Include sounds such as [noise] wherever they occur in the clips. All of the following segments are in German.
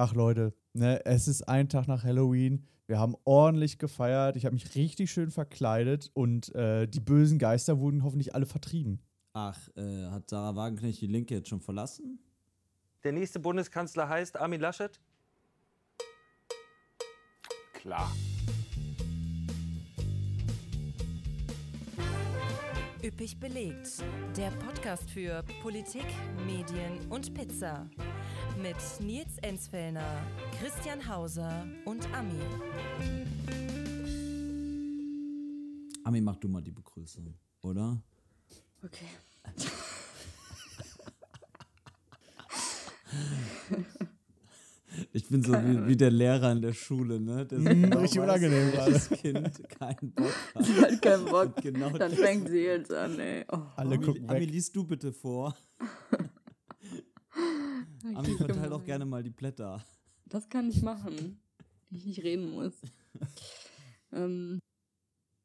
Ach Leute, ne, es ist ein Tag nach Halloween. Wir haben ordentlich gefeiert. Ich habe mich richtig schön verkleidet und äh, die bösen Geister wurden hoffentlich alle vertrieben. Ach, äh, hat Sarah Wagenknecht die Linke jetzt schon verlassen? Der nächste Bundeskanzler heißt Armin Laschet? Klar. Üppig belegt. Der Podcast für Politik, Medien und Pizza. Mit Nils Enzfellner, Christian Hauser und Ami. Ami, mach du mal die Begrüßung, oder? Okay. Ich bin so wie, wie der Lehrer in der Schule, ne? Der so genau richtig unangenehm welches Kind keinen Bock [laughs] hat. Sie hat keinen Bock. Genau Dann das- fängt sie jetzt an, ey. Oh, Alle Ami, gucken Ami, weg. liest du bitte vor. Ami, verteil doch gerne mal die Blätter. Das kann ich machen, wenn ich nicht reden muss. [laughs] ähm,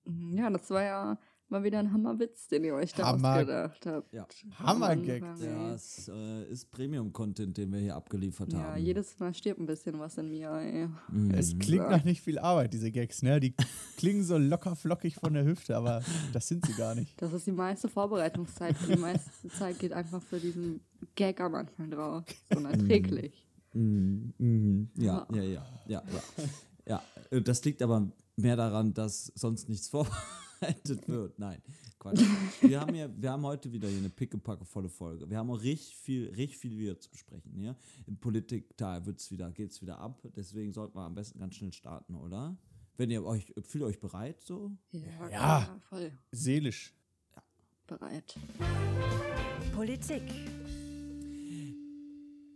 ja, das war ja mal wieder ein Hammerwitz, den ihr euch da Hammer- ausgedacht habt. Ja. Hammergag. Ja, es äh, ist Premium-Content, den wir hier abgeliefert Ja, haben. jedes Mal stirbt ein bisschen was in mir, ey. Mhm. Es klingt nach nicht viel Arbeit, diese Gags, ne? Die klingen so locker flockig von der Hüfte, aber das sind sie gar nicht. Das ist die meiste Vorbereitungszeit. Die meiste Zeit geht einfach für diesen Gag am Anfang drauf. So [laughs] unerträglich. Mhm, mhm. Ja, ja, ja, ja, ja. Ja, äh, das liegt aber mehr daran, dass sonst nichts vorbereitet wird. Nein, Quatsch. Wir haben ja, wir haben heute wieder hier eine pickepackevolle Folge. Wir haben auch richtig viel, richtig viel wieder zu besprechen. Hier. In Politik, da wird's wieder, geht's wieder ab. Deswegen sollten wir am besten ganz schnell starten, oder? Wenn ihr euch, fühlt ihr euch bereit so? Ja, Ja. voll Seelisch. bereit. Politik.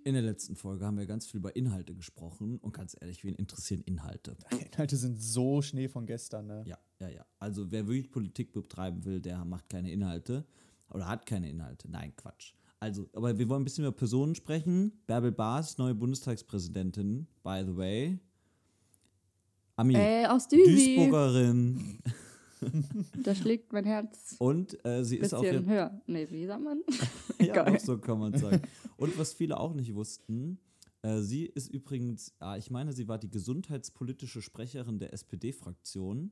In der letzten Folge haben wir ganz viel über Inhalte gesprochen und ganz ehrlich, wen interessieren Inhalte? [laughs] Inhalte sind so Schnee von gestern, ne? Ja, ja, ja. Also wer wirklich Politik betreiben will, der macht keine Inhalte oder hat keine Inhalte. Nein, Quatsch. Also, aber wir wollen ein bisschen über Personen sprechen. Bärbel Baas, neue Bundestagspräsidentin, by the way. Ami, Ey, aus Düsi. Duisburgerin. [laughs] [laughs] Da schlägt mein Herz Und äh, sie ist auch höher. Nee, wie sagt man? [laughs] ja, auch so kann man sagen. Und was viele auch nicht wussten, äh, sie ist übrigens, ah, ich meine, sie war die gesundheitspolitische Sprecherin der SPD-Fraktion.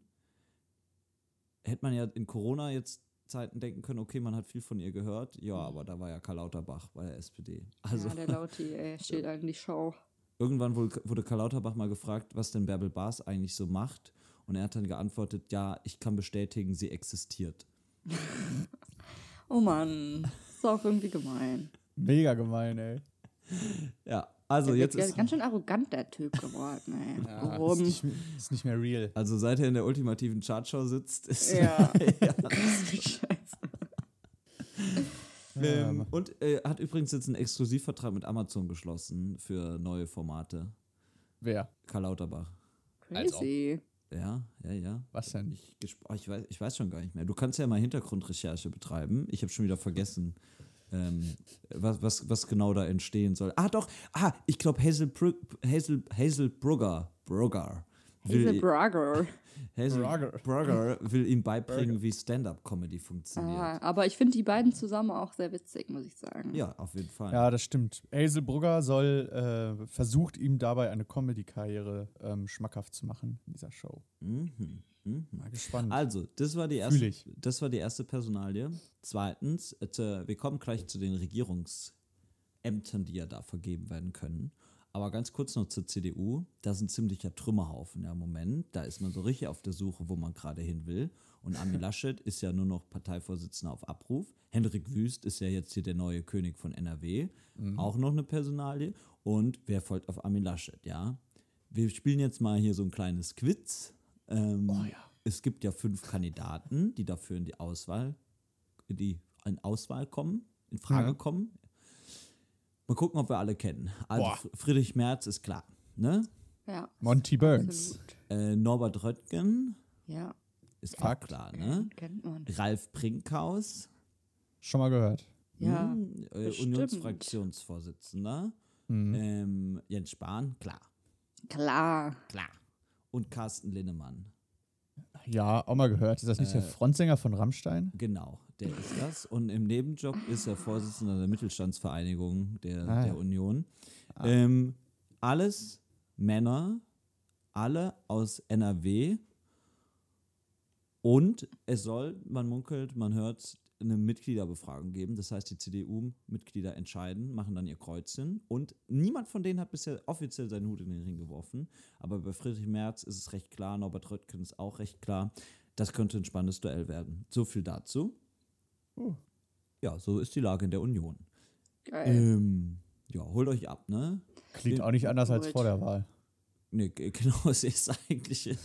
Hätte man ja in Corona jetzt Zeiten denken können, okay, man hat viel von ihr gehört. Ja, aber da war ja Karl Lauterbach bei der SPD. Also Ja, der Lauti, ey, steht halt in die Show. irgendwann wurde, wurde Karl Lauterbach mal gefragt, was denn Bärbel Baas eigentlich so macht. Und er hat dann geantwortet, ja, ich kann bestätigen, sie existiert. [laughs] Oh Mann, ist auch irgendwie gemein. Mega gemein, ey. Ja, also Der jetzt wird ist, ganz schön arrogant, der Typ geworden, ey. Ja, Warum? ist, nicht, ist nicht mehr real. also seit er in der ultimativen Chartshow sitzt, ist Ja. [laughs] ja, Scheiße. Ähm, und äh, hat übrigens jetzt einen Exklusivvertrag mit Amazon geschlossen für neue Formate. Wer? Karl Lauterbach. Crazy. Ja, ja, ja. Was denn? Ich, oh, ich, weiß, ich weiß schon gar nicht mehr. Du kannst ja mal Hintergrundrecherche betreiben. Ich habe schon wieder vergessen, ähm, was, was, was genau da entstehen soll. Ah, doch. Ah, ich glaube, Hazel, Hazel, Hazel Brugger, Brugger will, Hazel Brugger. Hazel [laughs] Brugger. Brugger will ihm beibringen, wie Stand-Up-Comedy funktioniert. Ah, aber ich finde die beiden zusammen auch sehr witzig, muss ich sagen. Ja, auf jeden Fall. Ja, das stimmt. Hazel Brugger soll, äh, versucht ihm dabei eine Comedy-Karriere ähm, schmackhaft zu machen in dieser Show. Mhm. Mhm. Mal gespannt. Also, das war die erste, das war die erste Personalie. Zweitens, äh, wir kommen gleich zu den Regierungsämtern, die ja da vergeben werden können. Aber ganz kurz noch zur CDU. Da ist ein ziemlicher Trümmerhaufen ja, im Moment. Da ist man so richtig auf der Suche, wo man gerade hin will. Und Armin [laughs] Laschet ist ja nur noch Parteivorsitzender auf Abruf. Hendrik Wüst ist ja jetzt hier der neue König von NRW. Auch noch eine Personalie. Und wer folgt auf Armin Laschet, ja? Wir spielen jetzt mal hier so ein kleines Quiz. Ähm, Es gibt ja fünf Kandidaten, die dafür in die Auswahl, die in Auswahl kommen, in Frage Ja. kommen. Mal gucken, ob wir alle kennen. Also Boah. Fr- Friedrich Merz ist klar, ne? Ja. Monty Burns. Äh, Norbert Röttgen Ja, ist Fakt. auch klar, ne? kennt man. Ralf Brinkhaus, Schon mal gehört. Ja, hm, äh. Unionsfraktionsvorsitzender. Ähm, Jens Spahn, klar, klar. klar. Und Carsten Linnemann, Ja, auch mal gehört. Ist das nicht der Frontsänger von Rammstein? genau, der ist das. Und im Nebenjob ist er Vorsitzender der Mittelstandsvereinigung der, Ah, ja. der Union. Ähm, alles Männer, alle aus NRW. Und es soll, man munkelt, man hört, eine Mitgliederbefragung geben. Das heißt, die CDU-Mitglieder entscheiden, machen dann ihr Kreuzchen. Und niemand von denen hat bisher offiziell seinen Hut in den Ring geworfen. Aber bei Friedrich Merz ist es recht klar, Norbert Röttgen ist auch recht klar. Das könnte ein spannendes Duell werden. So viel dazu. Oh. Ja, so ist die Lage in der Union. Geil. Ähm, ja, holt euch ab, ne? Klingt auch nicht anders als vor der Wahl. Nee, [laughs] genau, es ist eigentlich.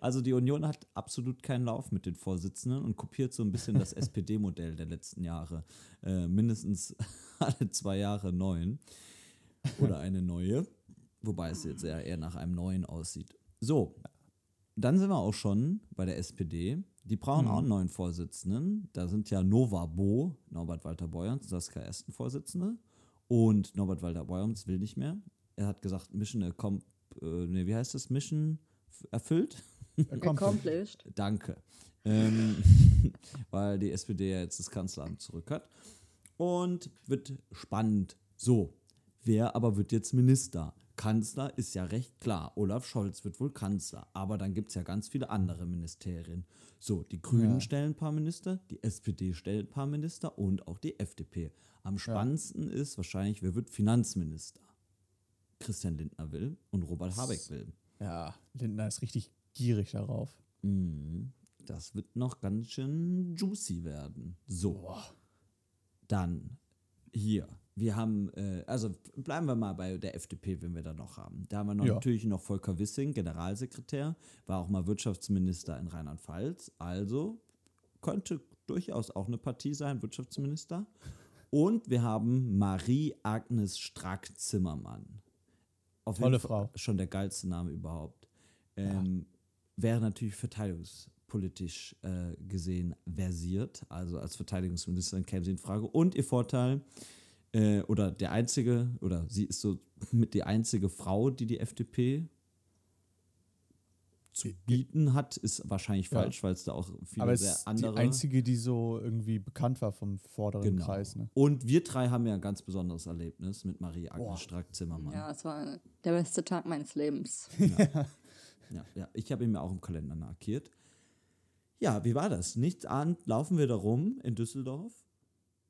Also die Union hat absolut keinen Lauf mit den Vorsitzenden und kopiert so ein bisschen das [laughs] SPD-Modell der letzten Jahre. Äh, mindestens [laughs] alle zwei Jahre neuen. Oder eine neue. Wobei es jetzt eher, eher nach einem neuen aussieht. So, dann sind wir auch schon bei der SPD. Die brauchen auch einen neuen Vorsitzenden. Da sind ja Nova Bo, Norbert Walter Beuerns, Saskia Esten Vorsitzende. Und Norbert Walter Beuerns will nicht mehr. Er hat gesagt, Mission accom- äh, nee, wie heißt das? Mission erfüllt? Accomplished. Danke. Ähm, [laughs] weil die SPD ja jetzt das Kanzleramt zurück hat. Und wird spannend. So, wer aber wird jetzt Minister? Kanzler ist ja recht klar. Olaf Scholz wird wohl Kanzler. Aber dann gibt es ja ganz viele andere Ministerien. So, die Grünen Ja. stellen ein paar Minister, die SPD stellt ein paar Minister und auch die FDP. Am spannendsten ist wahrscheinlich, wer wird Finanzminister? Christian Lindner will und Robert Habeck will. Ja, Lindner ist richtig gierig darauf. Mhm. Das wird noch ganz schön juicy werden. So. Dann hier. Wir haben, äh, also bleiben wir mal bei der FDP, wenn wir da noch haben. Da haben wir noch Ja. natürlich noch Volker Wissing, Generalsekretär, war auch mal Wirtschaftsminister in Rheinland-Pfalz. Also könnte durchaus auch eine Partie sein, Wirtschaftsminister. Und wir haben Marie-Agnes Strack-Zimmermann. Auf Tolle Frau. Schon der geilste Name überhaupt. Ähm, Wäre natürlich verteidigungspolitisch äh, gesehen versiert. Also als Verteidigungsministerin käme sie in Frage. Und ihr Vorteil, äh, oder der einzige, oder sie ist so mit die einzige Frau, die die FDP zu bieten hat, ist wahrscheinlich Ja. falsch, weil es da auch viele Aber es sehr ist andere die einzige, die so irgendwie bekannt war vom vorderen Genau. Kreis. Ne? Und wir drei haben ja ein ganz besonderes Erlebnis mit Marie Agnes. Strack-Zimmermann. Ja, es war der beste Tag meines Lebens. [laughs] Ja, ja, ich habe ihn mir auch im Kalender markiert. Ja, wie war das? Nichts an, laufen wir da rum in Düsseldorf.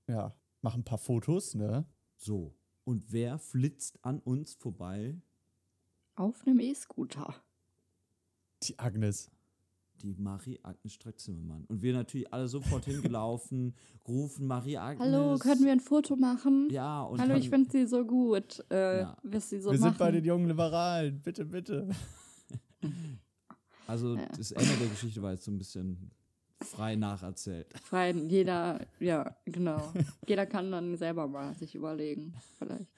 Ja, mach ein paar Fotos, ne? So. Und wer flitzt an uns vorbei? Auf einem E-Scooter. Die Agnes. Die Marie-Agnes Strack-Zimmermann. Und wir natürlich alle sofort [laughs] hingelaufen, rufen Marie-Agnes. Hallo, können wir ein Foto machen? Ja, und Hallo, ich finde sie so gut. Äh, Ja. Was sie so Wir machen. sind bei den jungen Liberalen. Bitte, bitte. [laughs] Also Ja. das Ende der Geschichte war jetzt so ein bisschen frei nacherzählt. Frei, jeder, ja, genau. jeder kann dann selber mal sich überlegen. Vielleicht.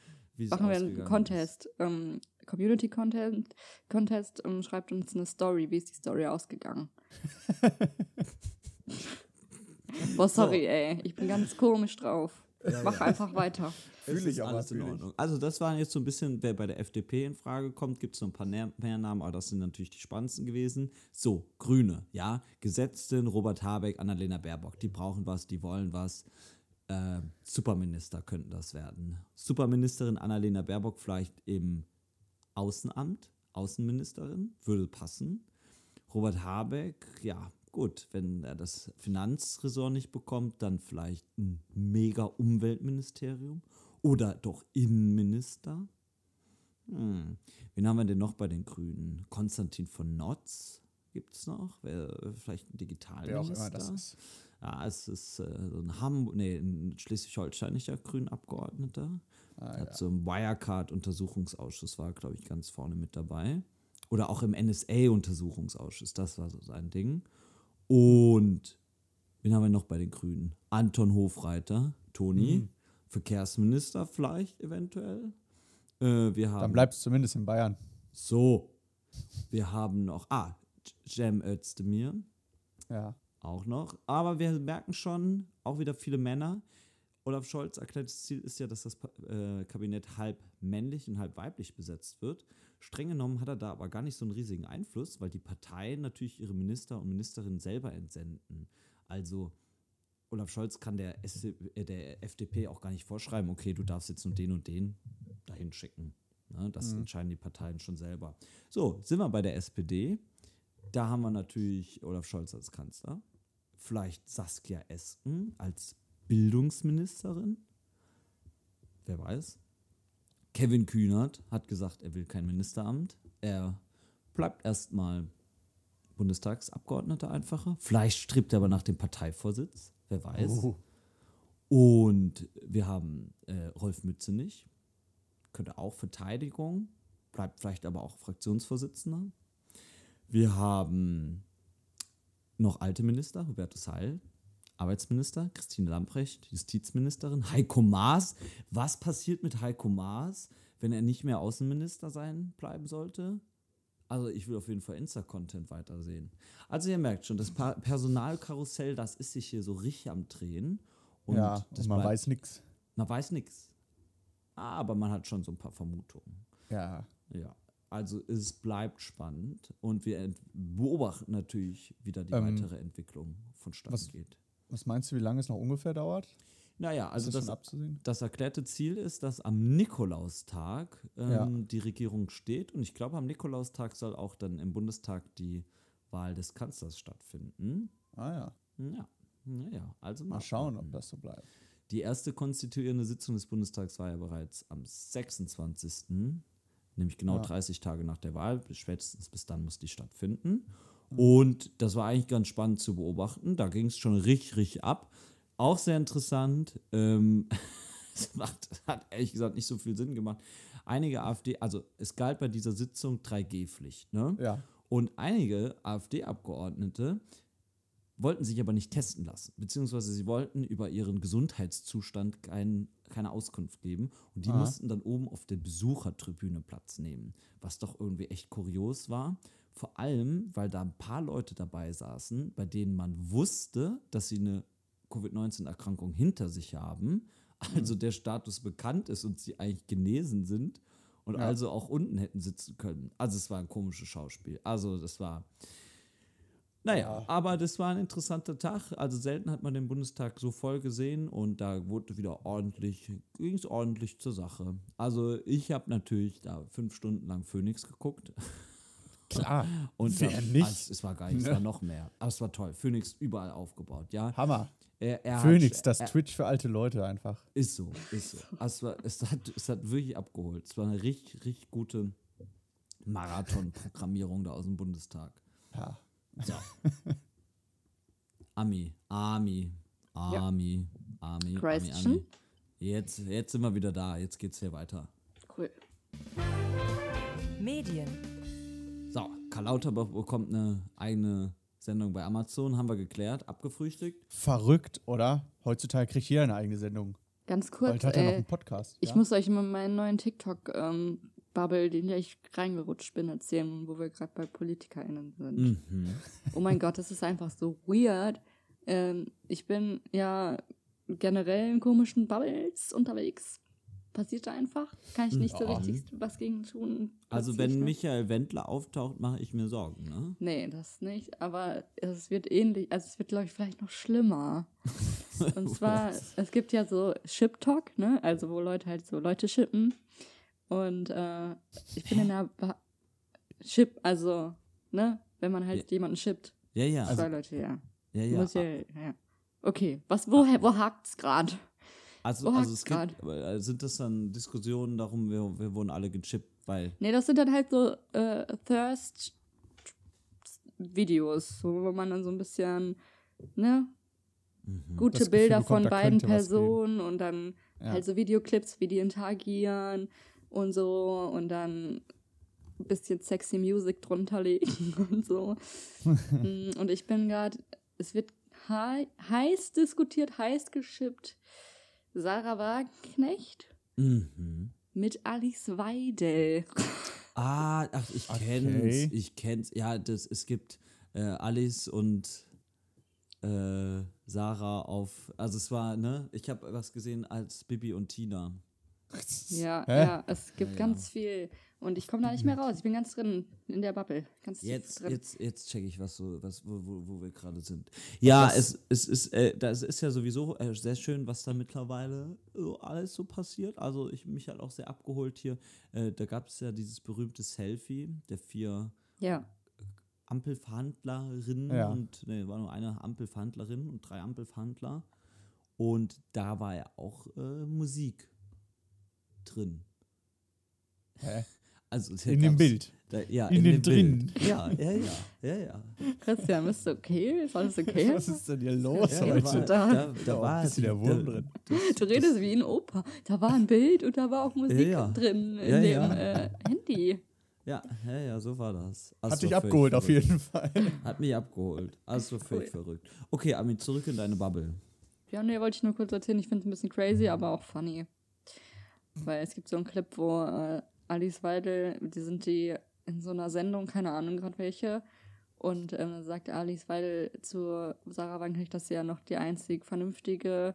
Machen wir einen Contest. Ähm, Community Contest. Contest ähm, schreibt uns eine Story. Wie ist die Story ausgegangen? [laughs] Boah, sorry, ey. Ich bin ganz komisch drauf. Mach einfach weiter. Es Fühl ich alles in. Ordnung. Also das waren jetzt so ein bisschen, wer bei der FDP in Frage kommt, gibt es noch ein paar mehr Namen, aber das sind natürlich die spannendsten gewesen. So, Grüne, ja, Gesetzten, Robert Habeck, Annalena Baerbock, die brauchen was, die wollen was. Äh, Superminister könnten das werden. Superministerin Annalena Baerbock vielleicht im Außenamt, Außenministerin, würde passen. Robert Habeck, ja, gut, wenn er das Finanzressort nicht bekommt, dann vielleicht ein mega Umweltministerium oder doch Innenminister. Hm. Wen haben wir denn noch bei den Grünen? Konstantin von Notz gibt es noch? Wäre vielleicht ein Wer auch Digitalminister? immer das ist. Ja, es ist äh, so ein Hamburg, nee, ein schleswig-holsteinischer Grünabgeordneter. Ah, hat ja. so im Wirecard-Untersuchungsausschuss war, glaube ich, ganz vorne mit dabei. Oder auch im NSA-Untersuchungsausschuss, das war so sein Ding. Und wen haben wir noch bei den Grünen? Anton Hofreiter, Toni, Mhm. Verkehrsminister vielleicht eventuell. Äh, wir haben Dann bleibst du zumindest in Bayern. so, wir haben noch, ah, Cem Özdemir, Ja. auch noch. Aber wir merken schon, auch wieder viele Männer. Olaf Scholz erklärtes Ziel ist ja, dass das äh, Kabinett halb männlich und halb weiblich besetzt wird. Streng genommen hat er da aber gar nicht so einen riesigen Einfluss, weil die Parteien natürlich ihre Minister und Ministerinnen selber entsenden. Also Olaf Scholz kann der, äh, der FDP auch gar nicht vorschreiben, okay, du darfst jetzt nur den und den dahin schicken. Ne, das entscheiden die Parteien schon selber. So, sind wir bei der SPD. Da haben wir natürlich Olaf Scholz als Kanzler. Vielleicht Saskia Esken als Bildungsministerin. Wer weiß. Kevin Kühnert hat gesagt, er will kein Ministeramt. Er bleibt erstmal Bundestagsabgeordneter einfacher. Vielleicht strebt er aber nach dem Parteivorsitz. Wer weiß. Oh. Und wir haben äh, Rolf Mützenich, könnte auch Verteidigung, bleibt vielleicht aber auch Fraktionsvorsitzender. Wir haben noch alte Minister, Hubertus Heil, Arbeitsminister, Christine Lamprecht, Justizministerin, Heiko Maas. Was passiert mit Heiko Maas, wenn er nicht mehr Außenminister sein bleiben sollte? Also ich will auf jeden Fall Insta-Content weitersehen. Also ihr merkt schon, das Pa- Personalkarussell, das ist sich hier so richtig am Drehen. Und ja, und man weiß nichts. man weiß nichts. Aber man hat schon so ein paar Vermutungen. Ja. Ja. Also es bleibt spannend und wir beobachten natürlich wieder die Ähm, weitere Entwicklung vonstatten was- geht. Was meinst du, wie lange es noch ungefähr dauert? Naja, also ist das das, das erklärte Ziel ist, dass am Nikolaustag ähm, Ja. die Regierung steht und ich glaube, am Nikolaustag soll auch dann im Bundestag die Wahl des Kanzlers stattfinden. Ah ja. Ja, naja, also Mal schauen, abwarten. ob das so bleibt. Die erste konstituierende Sitzung des Bundestags war ja bereits am 26. Nämlich genau Ja. 30 Tage nach der Wahl. Spätestens bis dann muss die stattfinden. Und das war eigentlich ganz spannend zu beobachten. Da ging es schon richtig, richtig ab. Auch sehr interessant. Ähm, [laughs] es macht, hat ehrlich gesagt nicht so viel Sinn gemacht. Einige AfD, also es galt bei dieser Sitzung 3G-Pflicht. Ne? Ja. Und einige AfD-Abgeordnete wollten sich aber nicht testen lassen, beziehungsweise sie wollten über ihren Gesundheitszustand kein, keine Auskunft geben und die Aha. mussten dann oben auf der Besuchertribüne Platz nehmen, was doch irgendwie echt kurios war. Vor allem, weil da ein paar Leute dabei saßen, bei denen man wusste, dass sie eine Covid-19-Erkrankung hinter sich haben, also der Status bekannt ist und sie eigentlich genesen sind und Ja. also auch unten hätten sitzen können. Also es war ein komisches Schauspiel. Also das war. Naja, Ja. aber das war ein interessanter Tag. Also selten hat man den Bundestag so voll gesehen und da wurde wieder ordentlich, ging es ordentlich zur Sache. Also ich habe natürlich da fünf Stunden lang Phoenix geguckt. [laughs] Klar. Und Wer da- nicht? Also, es war gar nicht, es Ne? war noch mehr. Aber es war toll. Phoenix überall aufgebaut, ja. Hammer. Er, er Phoenix, hat, das er, Twitch für alte Leute einfach. Ist so, ist so. Also es, hat, es hat wirklich abgeholt. Es war eine richtig, richtig gute Marathon-Programmierung da aus dem Bundestag. Ja. So. Ami, Ami, Ami, Ami, Ami, Christian? Ami. Jetzt, jetzt sind wir wieder da. Jetzt geht's hier weiter. Cool. Medien, Karl Lauterbach bekommt eine eigene Sendung bei Amazon, haben wir geklärt, abgefrühstückt. Verrückt, oder? Heutzutage kriegt jeder eine eigene Sendung. Ganz Bald kurz, hat er noch ey. einen Podcast. Ich ja? muss euch mal meinen neuen TikTok-Bubble, den ich reingerutscht bin, erzählen, wo wir gerade bei PolitikerInnen sind. Mhm. Oh mein Gott, das ist einfach so weird. Ähm, ich bin ja generell in komischen Bubbles unterwegs. Passiert da einfach. Kann ich nicht so Ja. richtig was gegen tun. Also wenn? Michael Wendler auftaucht, mache ich mir Sorgen, ne? Nee, das nicht. Aber es wird ähnlich, also es wird, glaube ich, vielleicht noch schlimmer. [laughs] Und zwar, es gibt ja so Ship-Talk, ne? Also wo Leute halt so Leute shippen. Und äh, ich bin in der ba Ship, also, ne? Wenn man halt jemanden shippt. Ja, ja. Zwei Leute, ja. ja, ja. Ja, ja. Okay, was, wo, wo hakt's gerade? Also, Wo also es gibt, äh, sind das dann Diskussionen darum, wir, wir wurden alle gechippt, weil. Nee, das sind dann halt so äh, Thirst-Videos, wo man dann so ein bisschen, ne, Mhm. gute Das Bilder bekommt, von beiden Personen und dann Ja. halt so Videoclips, wie die interagieren und so und dann ein bisschen sexy Music drunter legen [laughs] und so. [laughs] Mm, und ich bin gerade, es wird hei heiß diskutiert, heiß geschippt. Sarah Wagenknecht Mhm. mit Alice Weidel. Ah, ach, ich kenn's. Okay. Ich kenn's. Ja, das, es gibt äh, Alice und äh, Sarah auf. Also es war, ne? Ich habe was gesehen als Bibi und Tina. Ja, Hä? ja, es gibt Ja, ja. ganz viel. Und ich komme da nicht mehr raus. Ich bin ganz drin in der Bubble. Ganz tief Jetzt, drin. jetzt, jetzt check ich, was so, was, wo, wo, wo wir gerade sind. Ja, das- es, es ist, äh, das ist ja sowieso äh, sehr schön, was da mittlerweile so alles so passiert. Also ich mich hat auch sehr abgeholt hier. Äh, da gab es ja dieses berühmte Selfie der vier ja. Ampelverhandlerinnen Ja. und ne, war nur eine Ampelverhandlerin und drei Ampelverhandler. Und da war ja auch äh, Musik drin. Hä? Also In dem Bild. Da, ja, In in, den dem. Bild. Ja, ja, ja, ja, ja. Christian, bist du okay? Ist alles okay? [laughs] Was ist denn hier los ja, da heute? war, da- da, da war ein der Wurm da- drin. Du redest wie ein Opa. Da war ein Bild und da war auch Musik Ja, ja. drin in Ja, dem. Äh, Handy. Ja, ja, ja, so war das. Also Hat dich abgeholt, auf verrückt. jeden Fall. Hat mich abgeholt. Also völlig Cool. verrückt. Okay, Armin, zurück in deine Bubble. Ja, nee, wollte ich nur kurz erzählen. Ich finde es ein bisschen crazy, aber auch funny. Weil es gibt so einen Clip, wo äh, Alice Weidel, die sind die in so einer Sendung, keine Ahnung gerade welche, und ähm, dann sagt Alice Weidel zu Sarah Wagenknecht, dass sie ja noch die einzig vernünftige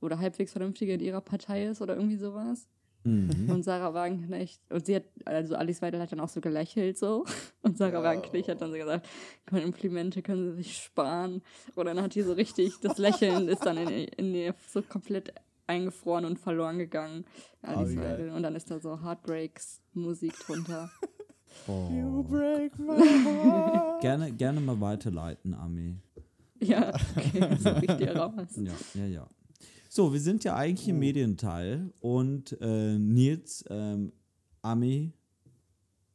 oder halbwegs vernünftige in ihrer Partei ist oder irgendwie sowas. Mhm. Und Sarah Wagenknecht, und sie hat, also Alice Weidel hat dann auch so gelächelt so. [laughs] Und Sarah Wagenknecht hat dann so gesagt, Komplimente können sie sich sparen. Und dann hat die so richtig, das Lächeln ist dann in, in ihr so komplett eingefroren und verloren gegangen. Alice. Weidel. Und dann ist da so Heartbreaks Musik drunter. [laughs] You Oh. break my [laughs] heart. Gerne, gerne mal weiterleiten, Ami. ja, okay, so ich dir raus. [laughs] Ja, ja, ja. So, wir sind ja eigentlich im Medienteil und äh, Nils, ähm, Ami,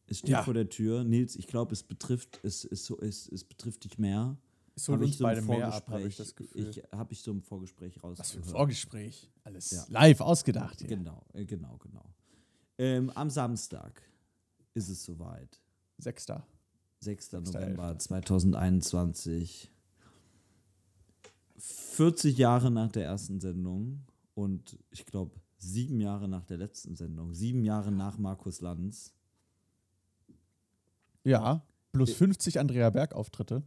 es steht Ja. vor der Tür. Nils, ich glaube, es betrifft, es, es, so- es, es betrifft dich mehr. Holt Hab uns so beide mehr ab, habe ich Vorgespräch- das Gefühl. Ich, habe ich so im Vorgespräch Was für ein. Vorgespräch. Alles Ja. live ausgedacht hier. Genau, äh, genau, genau. Ähm, am Samstag ist es soweit. Sechster. 6. 6.11.. November 2021. 40 Jahre nach der ersten Sendung und ich glaube sieben Jahre nach der letzten Sendung, sieben Jahre nach Markus Lanz. Ja, plus 50 Andrea Berg-Auftritte.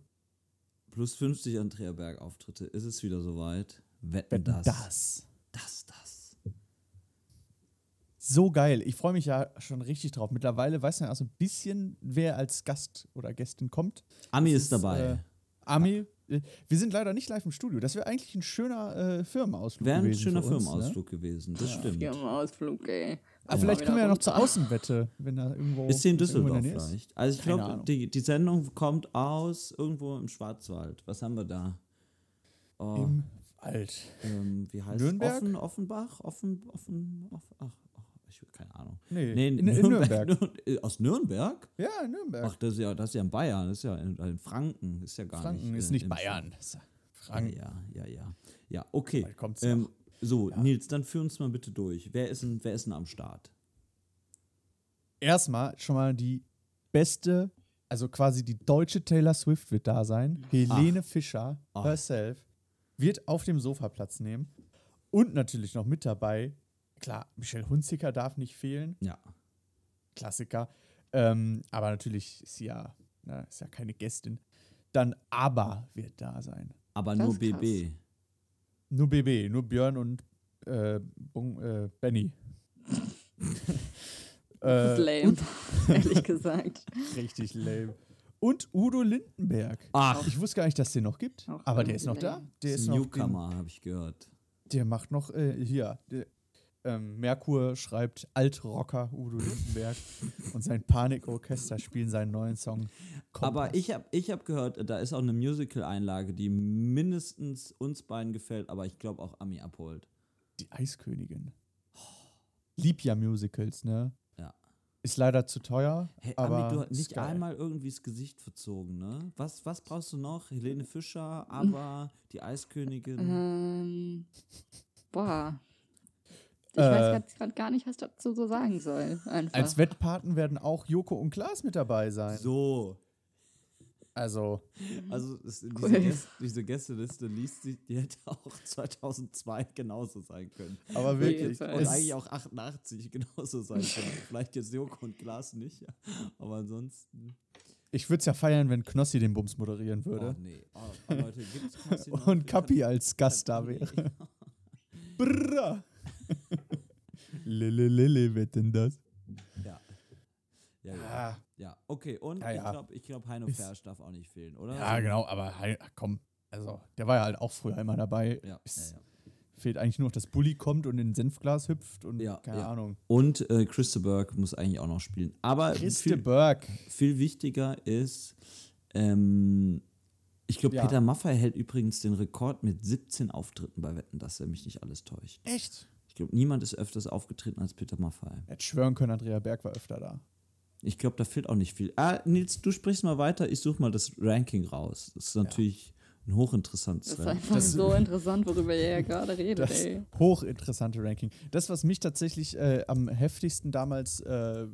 Plus 50 Andrea Berg Auftritte. Ist es wieder soweit? Wetten, Wetten das. das. Das, das. So geil. Ich freue mich ja schon richtig drauf. Mittlerweile weiß man auch so ein bisschen, wer als Gast oder Gästin kommt. Ami Das ist dabei. Äh, Ami, äh, wir sind leider nicht live im Studio. Das wäre eigentlich ein schöner äh, Firmenausflug Wäre ein gewesen. schöner für uns, Firmenausflug gewesen, das stimmt. Ausflug, ey. Aber vielleicht Mal kommen wir ja noch zur Außenwette, wenn da irgendwo. Ist sie in Düsseldorf ist. vielleicht? Also ich glaube, die, die Sendung kommt aus irgendwo im Schwarzwald. Was haben wir da? Oh, Im Wald. ähm, wie heißt Nürnberg? Offen, Offenbach? Offen, offen, off, ach, ach, ich keine Ahnung. Nee, Nee, in, in Nürnberg. [laughs] Nür- äh, aus Nürnberg? Ja, in Nürnberg. Ach, das ist ja, das ist ja in Bayern, das ist ja in, in Franken, ist ja gar Franken nicht. ist äh, nicht in Bayern. Franken. ja, ja, ja. Ja, okay. Bald kommt's Ähm, so, Nils, dann führ uns mal bitte durch. Wer ist denn, wer ist denn am Start? Erstmal schon mal die beste, also quasi die deutsche Taylor Swift wird da sein. Helene Fischer Ach. herself wird auf dem Sofa Platz nehmen. Und natürlich noch mit dabei, klar, Michelle Hunziker darf nicht fehlen. Ja. Klassiker. Ähm, aber natürlich ist sie ja, na, ist ja keine Gästin. Dann Aber wird da sein. Aber Das nur ist krass. Nur BB, nur Björn und äh, Bung, äh, Benny. [laughs] Das ist Äh, lame, [laughs] ehrlich gesagt. Richtig lame. Und Udo Lindenberg. Ach, Ich wusste gar nicht, dass es den noch gibt. Auch aber der ist noch irgendwie da. lame. Der ist ist Newcomer, habe ich gehört. Der macht noch äh, hier. Der, ähm, Merkur schreibt Altrocker Udo Lindenberg [laughs] und sein Panikorchester spielen seinen neuen Song. Kompass. Aber ich habe ich hab gehört, da ist auch eine Musical-Einlage, die mindestens uns beiden gefällt, aber ich glaube auch Ami abholt. Die Eiskönigin. Lieb ja Musicals, ne? Ja. Ist leider zu teuer. Hey, aber Ami, du hast nicht geil. einmal irgendwie das Gesicht verzogen, ne? Was, was brauchst du noch? Helene Fischer, aber die Eiskönigin. Ähm, boah. Ich Äh, weiß gerade gar nicht, was ich dazu so sagen soll. Einfach. Als Wettpaten werden auch Joko und Klaas mit dabei sein. So. Also, Also es, diese, Cool. Gäste, diese Gästeliste liest sich, die hätte auch [laughs] 2002 genauso sein können. aber wirklich. Fall. Und eigentlich auch 88 [laughs] genauso sein können. Vielleicht jetzt Joko und Klaas nicht, [laughs] aber ansonsten. Ich würde es ja feiern, wenn Knossi den Bums moderieren Oh würde. nee. Oh, oh, Leute, gibt's Knossi noch? Und können- als Gast da wäre. Brrra. Lille, Lille, wer denn das? Ja. Ja, ja. Ja, ja. okay. Und Ja, ich ja. glaube, ich glaub, Heino Fersch darf auch nicht fehlen, oder? ja genau, aber ach, komm. Also, der war ja halt auch früher immer dabei. Ja, Ist- ja, ja. Fehlt eigentlich nur noch, dass Bully kommt und in ein Senfglas hüpft und Ja, keine ja. Ahnung. Und äh, Christa Burke muss eigentlich auch noch spielen. Aber Christe viel, Burke. viel wichtiger ist, ähm, ich glaube, Ja. Peter Maffay hält übrigens den Rekord mit 17 Auftritten bei Wetten, dass er mich nicht alles täuscht. Echt? Ich glaube, niemand ist öfters aufgetreten als Peter Maffay. Hätte schwören können, Andrea Berg war öfter da. Ich glaube, da fehlt auch nicht viel. Ah, Nils, du sprichst mal weiter. Ich suche mal das Ranking raus. Das ist natürlich ein hochinteressantes Das ist Ranking. einfach so [laughs] interessant, worüber ihr ja gerade redet, Das ey. hochinteressante Ranking. Das, was mich tatsächlich äh, am heftigsten damals äh,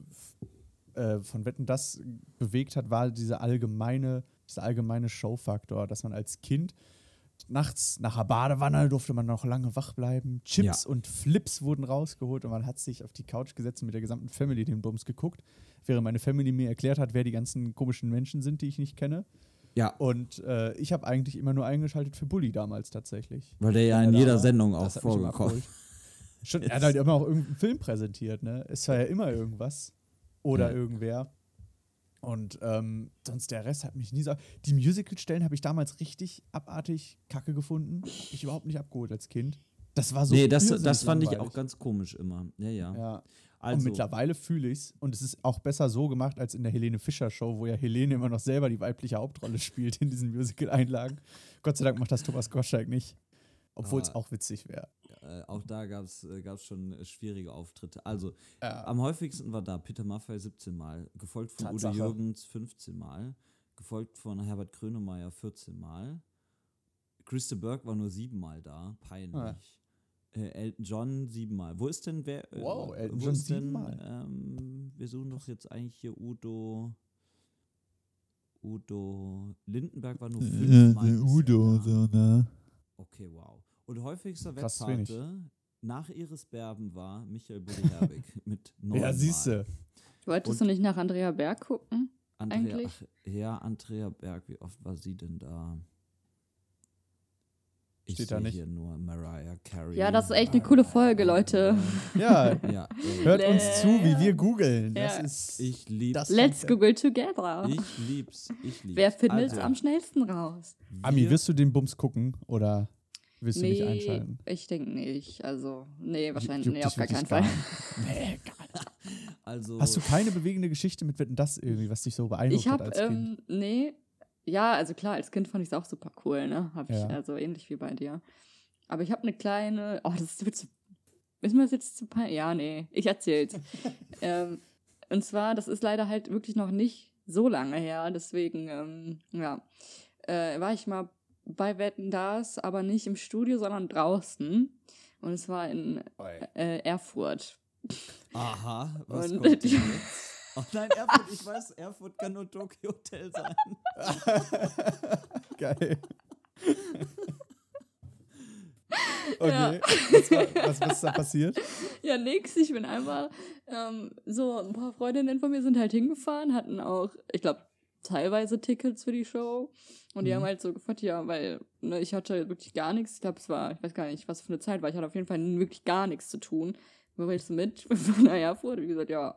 äh, von Wetten das bewegt hat, war dieser allgemeine, dieser allgemeine Showfaktor, dass man als Kind nachts nach der Badewanne durfte man noch lange wach bleiben. Chips Ja. und Flips wurden rausgeholt und man hat sich auf die Couch gesetzt und mit der gesamten Family den Bums geguckt, während meine Family mir erklärt hat, wer die ganzen komischen Menschen sind, die ich nicht kenne. Ja, Und äh, ich habe eigentlich immer nur eingeschaltet für Bully damals tatsächlich. weil der ja in er jeder Sendung auch vorgekommen. Schon, er [laughs] hat halt immer auch irgendeinen Film präsentiert, ne? Es war ja immer irgendwas. Oder Ja. irgendwer. Und ähm, sonst der Rest hat mich nie so. Die Musical-Stellen habe ich damals richtig abartig kacke gefunden. Hab ich überhaupt nicht abgeholt als Kind. Das war so. nee, das, das fand ich auch ganz komisch immer. Ja, ja. Ja. und Also, mittlerweile fühle ich es. Und es ist auch besser so gemacht als in der Helene Fischer Show, wo ja Helene immer noch selber die weibliche Hauptrolle spielt in diesen Musical-Einlagen. Gott sei Dank macht das Thomas Gottschalk nicht. Obwohl es auch witzig wäre. äh, auch da gab es äh, gab's schon äh, schwierige Auftritte. Also, Ja. am häufigsten war da Peter Maffay 17 Mal, gefolgt von Tatsache. Udo Jürgens 15 Mal, gefolgt von Herbert Grönemeyer 14 Mal. Christa Burke war nur 7 Mal da, peinlich. Ah. Äh, Elton John 7 Mal. Wo ist denn wer? äh, Wow, Elton wo John ist denn, siebenmal. Ähm, wir suchen doch jetzt eigentlich hier Udo. Udo Lindenberg war nur 5 Mal. bisher da. ne? Okay, wow. Und häufigster Krass Webpate nach Iris Berben war Michael Bulli-Herbig [laughs] mit neun Ja, siehst Mal. du. Wolltest du nicht nach Andrea Berg gucken? Andrea, eigentlich? ach, ja, Andrea Berg, wie oft war sie denn da? Ich Steht da sehe nicht. hier nur Mariah Carey. Ja, das ist echt eine coole Folge, Leute. Ja, [laughs] Ja, hört uns zu, wie wir googeln. Das Ja. ist. ich lieb's. Das- Let's Google together. ich lieb's. Ich lieb's. Wer findet es Also, am schnellsten raus? Ami, wir- wirst du den Bums gucken oder willst du nicht einschalten? ich denke nicht. Also, nee, wahrscheinlich, Juckt nee, auf gar keinen Fall. gar. [laughs] Nee, gar nicht. Also, Hast du keine bewegende Geschichte mit Wetten das irgendwie, was dich so beeindruckt Ich hat habe, als Kind? ähm, nee, ja, also klar, als Kind fand ich es auch super cool, ne? Hab ich, Ja. also ähnlich wie bei dir. Aber ich habe eine kleine, oh, das wird zu, ist mir das jetzt zu peinlich? Ja, nee, ich erzähl's. [laughs] ähm, und zwar, das ist leider halt wirklich noch nicht so lange her, deswegen, ähm, ja, äh, war ich mal bei Wetten das, aber nicht im Studio, sondern draußen. Und es war in äh, Erfurt. Aha, was Und- kommt [laughs] jetzt? Oh nein, Erfurt, ich weiß, Erfurt kann nur Tokyo Hotel sein. [laughs] Geil. [laughs] Okay, was, war, was, was ist da passiert? Ja, nix. Ich bin einfach ähm, so, ein paar Freundinnen von mir sind halt hingefahren, hatten auch, ich glaube, teilweise Tickets für die Show. Und die Mhm. haben halt so gefragt, ja, weil ne, ich hatte wirklich gar nichts. Ich glaube, es war, ich weiß gar nicht, was für eine Zeit war. Ich hatte auf jeden Fall wirklich gar nichts zu tun. Wo willst du mit? [laughs] Von Erfurt. Wie gesagt, ja,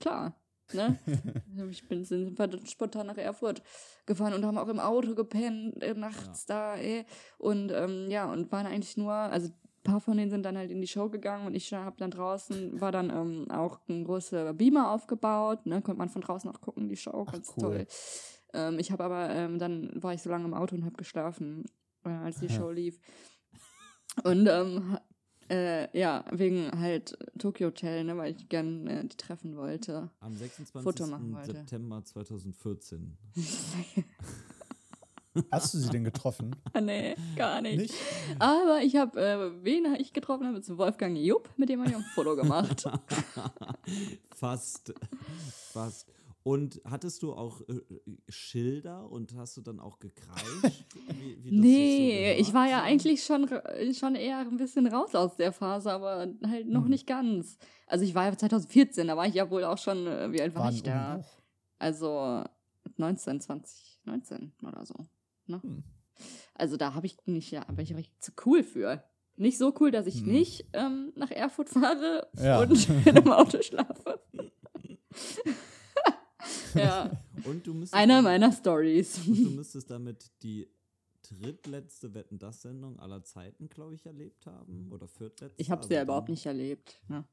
klar. Ne? [laughs] ich bin sind spontan nach Erfurt gefahren und haben auch im Auto gepennt, äh, nachts da, ey. Und ähm, ja, und waren eigentlich nur, also ein paar von denen sind dann halt in die Show gegangen und ich habe dann draußen, war dann ähm, auch ein großer Beamer aufgebaut, ne, konnte man von draußen auch gucken, die Show, ganz cool. toll. Ähm, ich habe aber, ähm, dann war ich so lange im Auto und habe geschlafen, äh, als die Show lief. Und ähm, äh, ja, wegen halt Tokyo Hotel, ne, weil ich gern äh, die treffen wollte. Am 26. Foto machen wollte. September 2014. [laughs] Hast du sie denn getroffen? Ah, nee, gar nicht. Nicht? Aber ich habe, äh, wen ich getroffen habe, ist Wolfgang Jupp, mit dem habe ich ein Foto gemacht. [laughs] Fast. Fast. Und hattest du auch äh, Schilder und hast du dann auch gekreischt? [laughs] Wie, wie nee, so ich war ja eigentlich schon, ra- schon eher ein bisschen raus aus der Phase, aber halt noch Mhm. nicht ganz. Also ich war ja 2014, da war ich ja wohl auch schon, äh, wie alt war War ein ich da? Also 19, 20, 19 oder so. Ne? Hm. Also da habe ich nicht, ja, war ich richtig zu cool für. nicht so cool, dass ich nicht ähm, nach Erfurt fahre Hm. Ja. und [laughs] in einem Auto schlafe. [laughs] ja, [laughs] Und du müsstest einer meiner Stories. Und du müsstest damit die drittletzte Wetten das Sendung aller Zeiten, glaube ich, erlebt haben oder viertletzte. Ich habe sie also ja überhaupt nicht erlebt. Ne?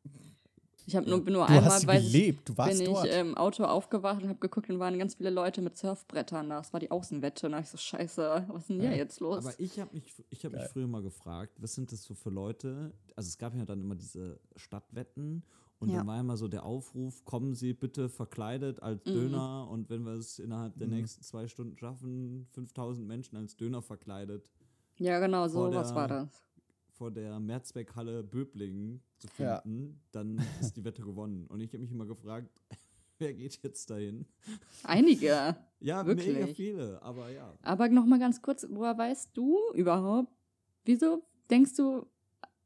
Ich habe nur, bin nur Du einmal, hast sie weiß ich, gelebt, du warst bin dort. ich im Auto aufgewacht und habe geguckt und waren ganz viele Leute mit Surfbrettern da. Das war die Außenwette. Und da hab ich so, scheiße, was ist denn hier jetzt los? Aber ich habe mich, ich hab mich früher mal gefragt, was sind das so für Leute? Also es gab ja dann immer diese Stadtwetten und Ja. dann war immer so der Aufruf, kommen Sie bitte verkleidet als Mhm. Döner und wenn wir es innerhalb Mhm. der nächsten zwei Stunden schaffen, 5000 Menschen als Döner verkleidet ja, genau, so was war das. Vor der Mehrzweckhalle Böblingen zu Ja. finden, dann ist die Wette gewonnen. Und ich habe mich immer gefragt, [laughs] wer geht jetzt dahin? Einige. [laughs] Ja, Wirklich? mega viele, aber ja. Aber noch mal ganz kurz, woher weißt du überhaupt, wieso denkst du,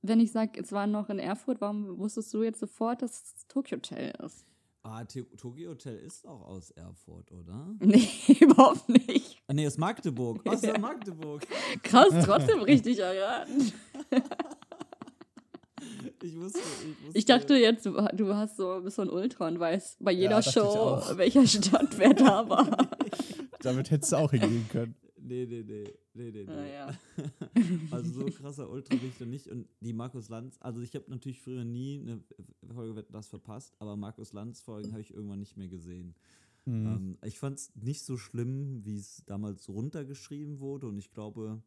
wenn ich sage, es war noch in Erfurt, warum wusstest du jetzt sofort, dass es Tokyo Hotel ist? Ah, Tokyo Hotel ist auch aus Erfurt, oder? [laughs] Nee, überhaupt nicht. Ah, nee, aus Magdeburg. [laughs] Aus der Magdeburg. Krass, trotzdem richtig erraten. [laughs] Ich wusste, ich wusste. Ich dachte jetzt, du, du hast so, bist so ein Ultra und weißt bei jeder ich Show, welcher Stadt wer da war. Damit hättest du auch hingehen können. Nee, nee, nee. Nee, nee, nee. Naja. [laughs] Also so krasser Ultra bin ich noch nicht. Und die Markus Lanz, also ich habe natürlich früher nie eine Folge Wetten das verpasst, aber Markus Lanz Folgen habe ich irgendwann nicht mehr gesehen. Mhm. Ähm, ich fand es nicht so schlimm, wie es damals runtergeschrieben wurde. Und ich glaube,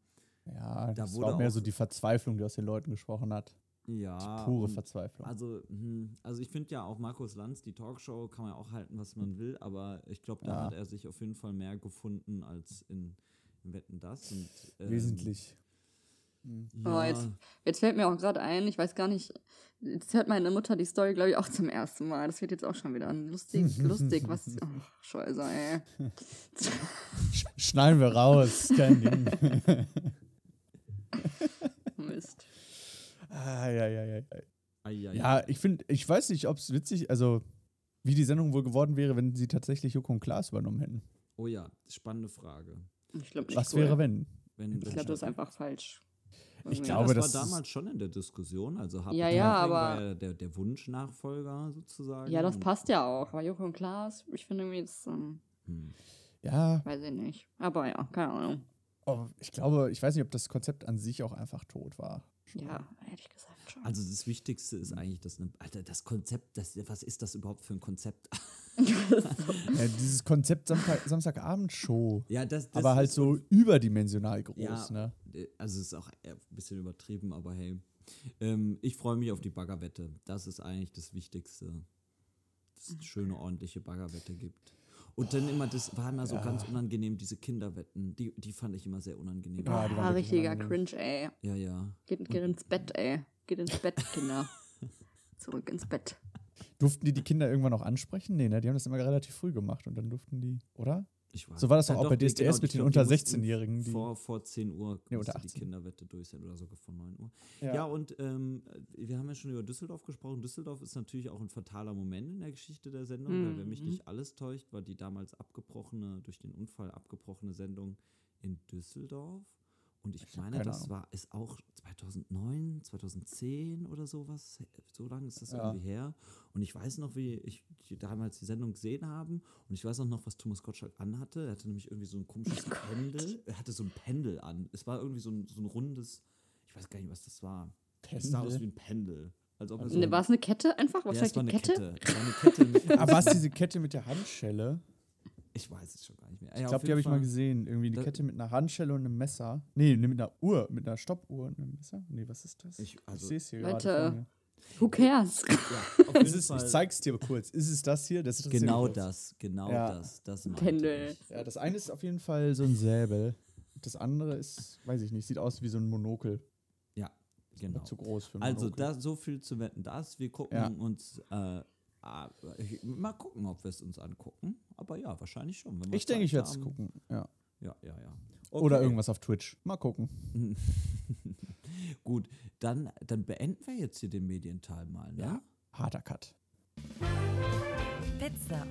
Ja, das wurde war auch mehr auch- so die Verzweiflung, die aus den Leuten gesprochen hat. ja. Die pure Verzweiflung. Also, hm, also ich finde ja auch Markus Lanz, die Talkshow kann man ja auch halten, was man will, aber ich glaube, da Ja. hat er sich auf jeden Fall mehr gefunden als in, in Wetten das. Und, ähm, Wesentlich. Ja, Oh, jetzt, jetzt fällt mir auch gerade ein, ich weiß gar nicht, jetzt hört meine Mutter die Story, glaube ich, auch zum ersten Mal. Das wird jetzt auch schon wieder lustig, [laughs] lustig, was. Ach, scheiße, ey. Sch schneiden wir raus, kein Ding. [laughs] Mist. ah, ja, ja, ja. ai, Ja, ich finde, ich weiß nicht, ob es witzig, also wie die Sendung wohl geworden wäre, wenn sie tatsächlich Joko und Klaas übernommen hätten. Oh ja, spannende Frage. Ich glaube nicht. Was cool. wäre, wenn? Wenn, Ich glaube, das ist einfach falsch. Ich Also, glaube, das das war damals schon in der Diskussion. Also Ja, ja, aber- war ja der, der Wunschnachfolger sozusagen. Ja, das passt ja auch. Aber Joko und Klaas, ich finde irgendwie, das, ähm, Hm. Ja, weiß ich nicht. Aber ja, keine Ahnung. oh, ich glaube, ich weiß nicht, ob das Konzept an sich auch einfach tot war. Ja, ehrlich gesagt schon. Also das Wichtigste ist eigentlich, dass eine, Alter, das Konzept, das, was ist das überhaupt für ein Konzept? [laughs] Ja, dieses Konzept Samstag, Samstagabend-Show. ja, das, das Aber halt so überdimensional groß, Ja. ne? Äh, Also es ist auch ein bisschen übertrieben, aber hey. Ähm, ich freue mich auf die Baggerwette. Das ist eigentlich das Wichtigste. Dass es eine schöne, ordentliche Baggerwette gibt. Und dann immer, das war immer so ganz unangenehm, diese Kinderwetten. Die, die fand ich immer sehr unangenehm. Ja, die waren ah, richtiger unangenehm. Cringe, ey. ja. ja. Geht, geht ins Bett, ey. Geht ins Bett, Kinder. Zurück ins Bett. Durften die die Kinder irgendwann auch ansprechen? Nee, ne? Die haben das immer relativ früh gemacht und dann durften die, oder? Ich weiß. So war das doch Ja, auch bei die- DSDS genau, mit den glaub, unter die mussten 16-Jährigen, die- Vor, vor 10 Uhr Nee, unter die 18. Kinderwette durch sein oder sogar vor 9 Uhr. Ja. Ja, und ähm, wir haben ja schon über Düsseldorf gesprochen. Düsseldorf ist natürlich auch ein fataler Moment in der Geschichte der Sendung, weil wenn mich Mhm. nicht alles täuscht, war die damals abgebrochene, durch den Unfall abgebrochene Sendung in Düsseldorf. Und ich, Ich meine, das Ahnung. war ist auch 2009, 2010 oder sowas. So lange ist das Ja. irgendwie her. Und ich weiß noch, wie ich die damals die Sendung gesehen haben. Und ich weiß auch noch, was Thomas Gottschalk anhatte. Er hatte nämlich irgendwie so ein komisches Pendel. Er hatte so ein Pendel an. Es war irgendwie so ein, so ein rundes, ich weiß gar nicht, was das war. Es sah aus wie ein Pendel. Als ob so Ne, ein- war es eine Kette einfach? War ja, es war eine Kette? Kette. Es war eine Kette mit, Aber [laughs] was diese Kette mit der Handschelle? Ich weiß es schon gar nicht mehr. Ich glaube, die habe ich mal gesehen. Irgendwie eine Kette mit einer Handschelle und einem Messer. Nee, nee, mit einer Uhr, mit einer Stoppuhr und einem Messer. Nee, was ist das? Ich- also- sehe es hier Leute, gerade. Who cares? Ja, [laughs] ist, ich zeig's dir kurz. Ist es das hier? Das interessiert genau mich jetzt. das, genau Ja. das, das Pendel. ich. Ja, das eine ist auf jeden Fall so ein Säbel. Das andere ist, weiß ich nicht, sieht aus wie so ein Monokel. Ja, genau. Zu groß für ein Also Monokel. da, so viel zu wetten, das. Wir gucken Ja. uns, äh, ich, mal gucken, ob wir es uns angucken. Aber ja, wahrscheinlich schon. wenn wir ich denke, ich werde es gucken. Ja. Ja, ja, ja. Oder Okay. irgendwas auf Twitch. Mal gucken. [laughs] Gut, dann, dann beenden wir jetzt hier den Medienteil mal, ne? Ja. Harter Cut. Pizza.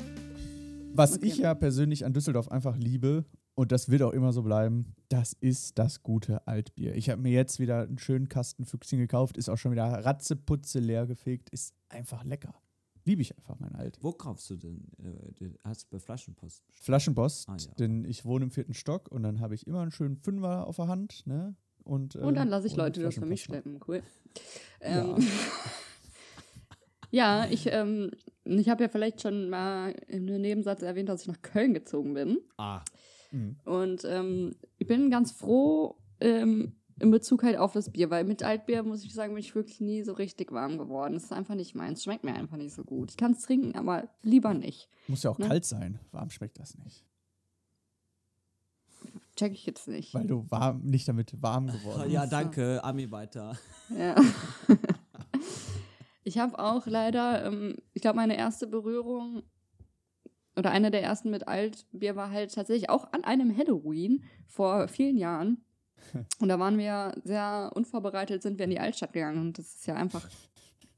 Was Okay. ich ja persönlich an Düsseldorf einfach liebe und das wird auch immer so bleiben, das ist das gute Altbier. Ich habe mir jetzt wieder einen schönen Kasten Füchschen gekauft, ist auch schon wieder ratzeputze leer gefegt, ist einfach lecker. Liebe ich einfach mein Alt. Wo kaufst du denn? Äh, den- hast du bei Flaschenpost? bestellt? Flaschenpost, Ah, ja. denn ich wohne im vierten Stock und dann habe ich immer einen schönen Fünfer auf der Hand, ne? Und, äh, Und dann lasse ich und Leute das für mich schleppen. Cool. Ja. Ähm, [laughs] ja, ich, ähm, ich habe ja vielleicht schon mal einem Nebensatz erwähnt, dass ich nach Köln gezogen bin. Ah, Mhm. Und ähm, ich bin ganz froh ähm, in Bezug halt auf das Bier, weil mit Altbier, muss ich sagen, bin ich wirklich nie so richtig warm geworden. Das ist einfach nicht meins. Schmeckt mir einfach nicht so gut. Ich kann es trinken, aber lieber nicht. Muss ja auch Ne? kalt sein. Warm schmeckt das nicht. Check ich jetzt nicht. Weil du warm, nicht damit warm geworden bist. ja, danke. Ami weiter. Ja. [laughs] ich habe auch leider, ähm, ich glaube, meine erste Berührung oder eine der ersten mit Altbier war halt tatsächlich auch an einem Halloween vor vielen Jahren. Und da waren wir sehr unvorbereitet, sind wir in die Altstadt gegangen und das ist ja einfach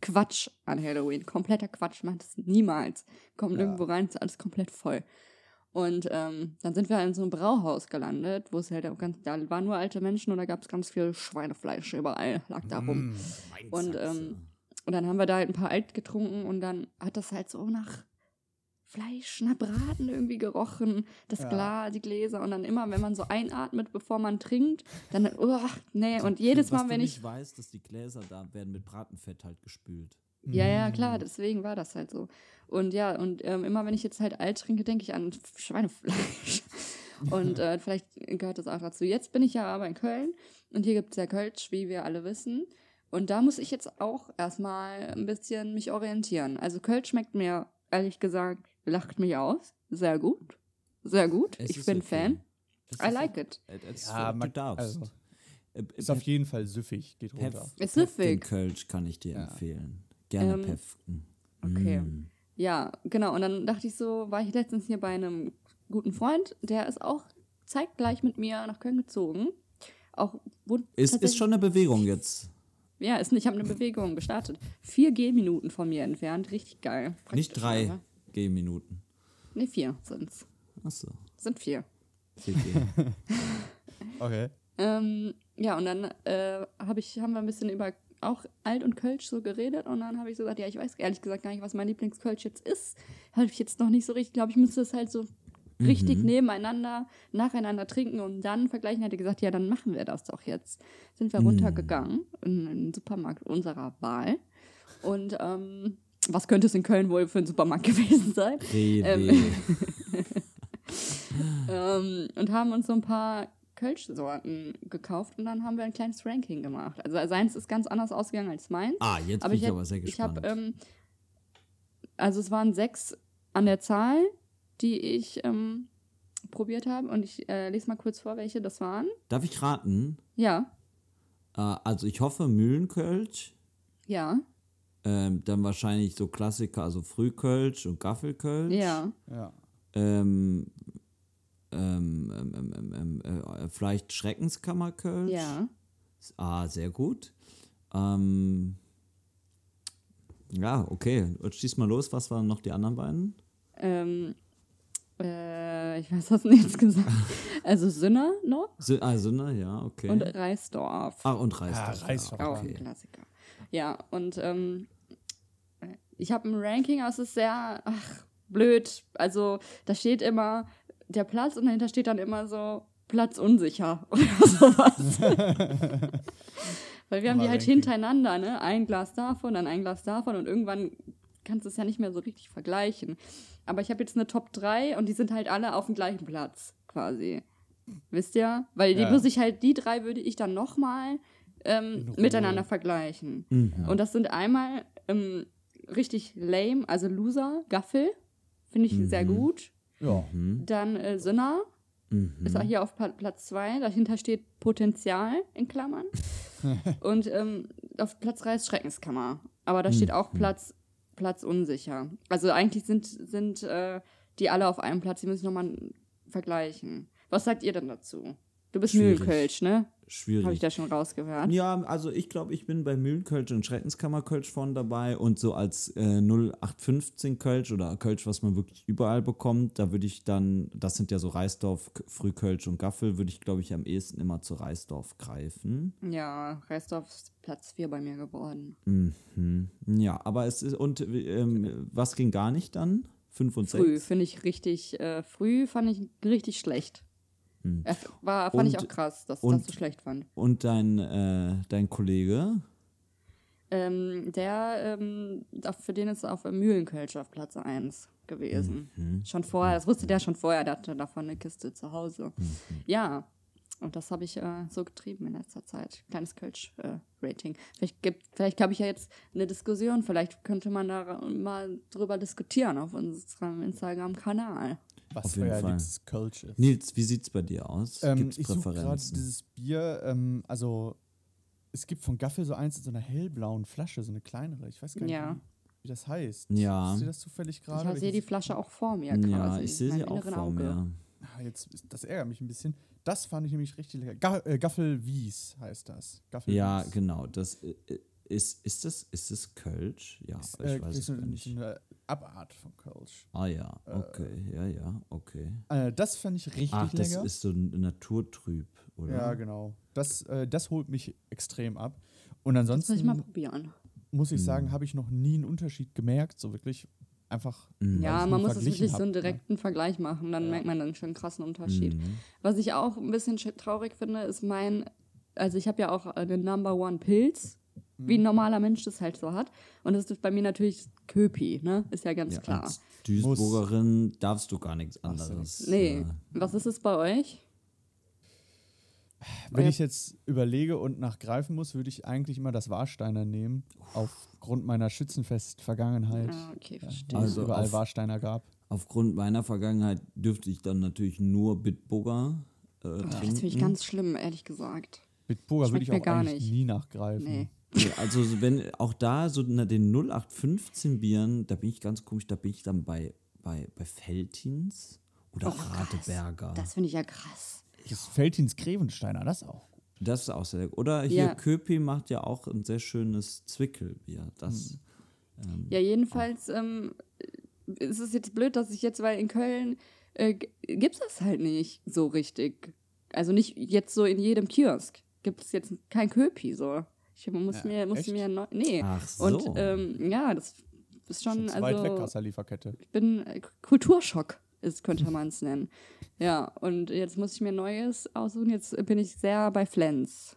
Quatsch an Halloween. Kompletter Quatsch, macht das niemals. Kommt Ja. irgendwo rein, ist alles komplett voll. Und ähm, dann sind wir in so einem Brauhaus gelandet, wo es halt auch ganz, da waren nur alte Menschen und da gab es ganz viel Schweinefleisch überall, lag da rum. Mm. Und, ähm, Und dann haben wir da halt ein paar Alt getrunken und dann hat das halt so nach Fleisch, nach Braten irgendwie gerochen, das Ja. Glas, die Gläser und dann immer, wenn man so einatmet, bevor man trinkt, dann, oh, nee, und jedes Mal, wenn nicht ich, weißt, dass die Gläser da werden mit Bratenfett halt gespült. ja, ja, Mm. klar, deswegen war das halt so. Und ja, und ähm, immer, wenn ich jetzt halt Alt trinke, denke ich an Schweinefleisch. [laughs] Und äh, vielleicht gehört das auch dazu. Jetzt bin ich ja aber in Köln und hier gibt es ja Kölsch, wie wir alle wissen. Und da muss ich jetzt auch erstmal ein bisschen mich orientieren. Also Kölsch schmeckt mir, ehrlich gesagt, lacht mich aus. Sehr gut. Sehr gut. Es ich bin okay. Fan. Es I like it. Äh, es- Ja, du darfst. also, Äh, Ist auf jeden Fall süffig, geht runter. Pef, Ist den süffig. Kölsch kann ich dir Ja. empfehlen. Gerne Ähm, Pefken. okay. Mm. Ja, genau. Und dann dachte ich so, war ich letztens hier bei einem guten Freund, der ist auch zeitgleich mit mir nach Köln gezogen. Auch wohnt Ist, ist schon eine Bewegung jetzt. Ja, ist, ich habe eine Bewegung gestartet. Vier Gehminuten von mir entfernt. Richtig geil. Nicht drei aber- Gehminuten. Nee, vier sind's. Achso. Sind vier. Vier Geh. [laughs] Okay. Ähm, ja, und dann äh, hab ich, haben wir ein bisschen über auch Alt und Kölsch so geredet und dann habe ich so gesagt, ja, ich weiß ehrlich gesagt gar nicht, was mein Lieblingskölsch jetzt ist. Habe ich jetzt noch nicht so richtig, glaube ich, müsste es halt so richtig Mhm. nebeneinander, nacheinander trinken und dann vergleichen. Er gesagt, ja, dann machen wir das doch jetzt. Sind wir Mhm. runtergegangen in einen Supermarkt unserer Wahl und ähm, was könnte es in Köln wohl für ein Supermarkt [laughs] gewesen sein? Rewe. [laughs] ähm, und haben uns so ein paar Kölsch-Sorten gekauft und dann haben wir ein kleines Ranking gemacht. Also seins ist ganz anders ausgegangen als meins. ah, jetzt aber bin ich, ich, aber sehr ich gespannt. habe, ähm, also es waren sechs an der Zahl, die ich ähm, probiert habe und ich äh, lese mal kurz vor, welche das waren. Darf ich raten? Ja, Äh, also ich hoffe Mühlenkölsch. ja, Ähm, dann wahrscheinlich so Klassiker, also Frühkölsch und Gaffelkölsch. ja, Ja. Ähm, ähm, ähm, ähm, ähm, äh, vielleicht Schreckenskammerkölsch. ja. Ah, sehr gut. Ähm, ja, okay. Und schieß mal los. Was waren noch die anderen beiden? Ähm, äh, ich weiß, was du jetzt gesagt Also Sünner noch Sü ah, Sünner, ja, okay. und Reisdorf. Ach, und Reisdorf. Ja, Reisdorf, ja, Auch ein okay. Klassiker. Ja, und ähm, ich habe ein Ranking, aber es ist sehr ach, blöd. Also da steht immer der Platz und dahinter steht dann immer so Platz unsicher [laughs] oder sowas. Weil wir haben die halt Ranking. hintereinander, ne? Ein Glas davon, dann ein Glas davon und irgendwann kannst du es ja nicht mehr so richtig vergleichen. Aber ich habe jetzt eine Top 3 und die sind halt alle auf dem gleichen Platz quasi. Wisst ihr? Weil die Ja. muss ich halt, die drei würde ich dann nochmal ähm, miteinander vergleichen. Mhm. Und das sind einmal ähm, richtig lame, also Loser, Gaffel, finde ich sehr Mhm. gut. Ja. Mhm. Dann äh, Sinner, Mhm. ist auch hier auf Pla- Platz 2. Dahinter steht Potenzial in Klammern. [laughs] Und ähm, auf Platz 3 ist Schreckenskammer. Aber da steht auch Platz, Platz unsicher. Also eigentlich sind, sind äh, die alle auf einem Platz. Die ich nochmal vergleichen. Was sagt ihr denn dazu? Du bist. Mühlenkölsch, ne? Schwierig. Habe ich das schon rausgehört? Ja, also ich glaube, ich bin bei Mühlenkölsch und Schrettenskammerkölsch vorne dabei und so als äh, 0815 Kölsch oder Kölsch, was man wirklich überall bekommt, da würde ich dann, das sind ja so Reisdorf, Frühkölsch und Gaffel, würde ich glaube ich am ehesten immer zu Reisdorf greifen. Ja, Reisdorf ist Platz 4 bei mir geworden. Mhm. Ja, aber es ist, und ähm, was ging gar nicht dann? 5 und Früh 6? finde ich richtig, äh, früh fand ich richtig schlecht. Äh, War, fand ich Und- auch krass, dass ich und- das so schlecht fand. Und dein, äh, dein Kollege? Ähm, der, ähm, für den ist auf Mühlenkölsch auf Platz 1 gewesen. Mhm. Schon vorher, das wusste der schon vorher, der hatte davon eine Kiste zu Hause. Mhm. Ja, und das habe ich äh, so getrieben in letzter Zeit. Kleines Kölsch-Rating. vielleicht gibt, vielleicht habe ich ja jetzt eine Diskussion, vielleicht könnte man da mal drüber diskutieren auf unserem Instagram-Kanal. Was Auf jeden euer Fall. liebstes Kölsch ist. Nils, wie sieht's bei dir aus? Ähm, Gibt's ich suche gerade dieses Bier, ähm, also es gibt von Gaffel so eins in so einer hellblauen Flasche, so eine kleinere. Ich weiß gar nicht, Ja. wie, wie das heißt. Ja. Wisst ihr das zufällig gerade? Ich sehe die Flasche auch vor mir quasi. ja, ich sehe sie auch vor Auge. mir. Ah, jetzt das ärgert mich ein bisschen. Das fand ich nämlich richtig lecker. Ga äh, Gaffel Wies heißt das. Gaffel Ja, genau. Das äh, ist, ist das, ist das Kölsch? Ja, Ist, ich äh, weiß es nicht. eine Abart von Kölsch. Ah ja, okay, ja, ja, okay. Äh, das fand ich richtig Ach, das lecker. ist so ein naturtrüb, oder? ja, genau. Das, äh, das holt mich extrem ab. Und Das muss ansonsten ich mal probieren. muss ich Mhm. sagen, habe ich noch nie einen Unterschied gemerkt, so wirklich einfach. Mhm. Ja, man muss es wirklich so einen hab, ne? direkten Vergleich machen, dann Ja. merkt man dann schon einen krassen Unterschied. Mhm. Was ich auch ein bisschen sch- traurig finde, ist mein, also ich habe ja auch äh, den Number One Pilz, wie Mhm. ein normaler Mensch das halt so hat. Und das ist bei mir natürlich Köpi, ne? Ist ja ganz Ja, klar. als Duisburgerin darfst du gar nichts Ach so. anderes. Nee, äh, was ist es bei euch? Wenn Ja. ich jetzt überlege und nachgreifen muss, würde ich eigentlich immer das Warsteiner nehmen, aufgrund meiner Schützenfest-Vergangenheit, Ah, okay, ja, verstehe. Also es überall auf- Warsteiner gab. Aufgrund meiner Vergangenheit dürfte ich dann natürlich nur Bitburger äh, Oh, trinken. das finde ich ganz schlimm, ehrlich gesagt. Bitburger würde ich auch gar eigentlich nicht. nie nachgreifen. Nee. Ja, also so wenn auch da so na, den 0815 Bieren, da bin ich ganz komisch, da bin ich dann bei, bei, bei Feltins oder Oh, krass. Radeberger. Das finde ich ja krass. Das Feldins Grevensteiner, das auch. Das ist auch sehr lecker. Oder hier Ja. Köpi macht ja auch ein sehr schönes Zwickelbier. Das, ähm, Ja, jedenfalls ähm, ist es jetzt blöd, dass ich jetzt, weil in Köln äh, gibt es das halt nicht so richtig. Also nicht jetzt so in jedem Kiosk. Gibt es jetzt kein Köpi so. Ich muss Ja, mir, muss echt? mir neu, nee. Ach so. Und ähm, ja, das ist schon, Schon zu weit weg also aus der Lieferkette. ich bin äh, Kulturschock, ist, könnte man es nennen. Ja, und jetzt muss ich mir Neues aussuchen. Jetzt bin ich sehr bei Flens.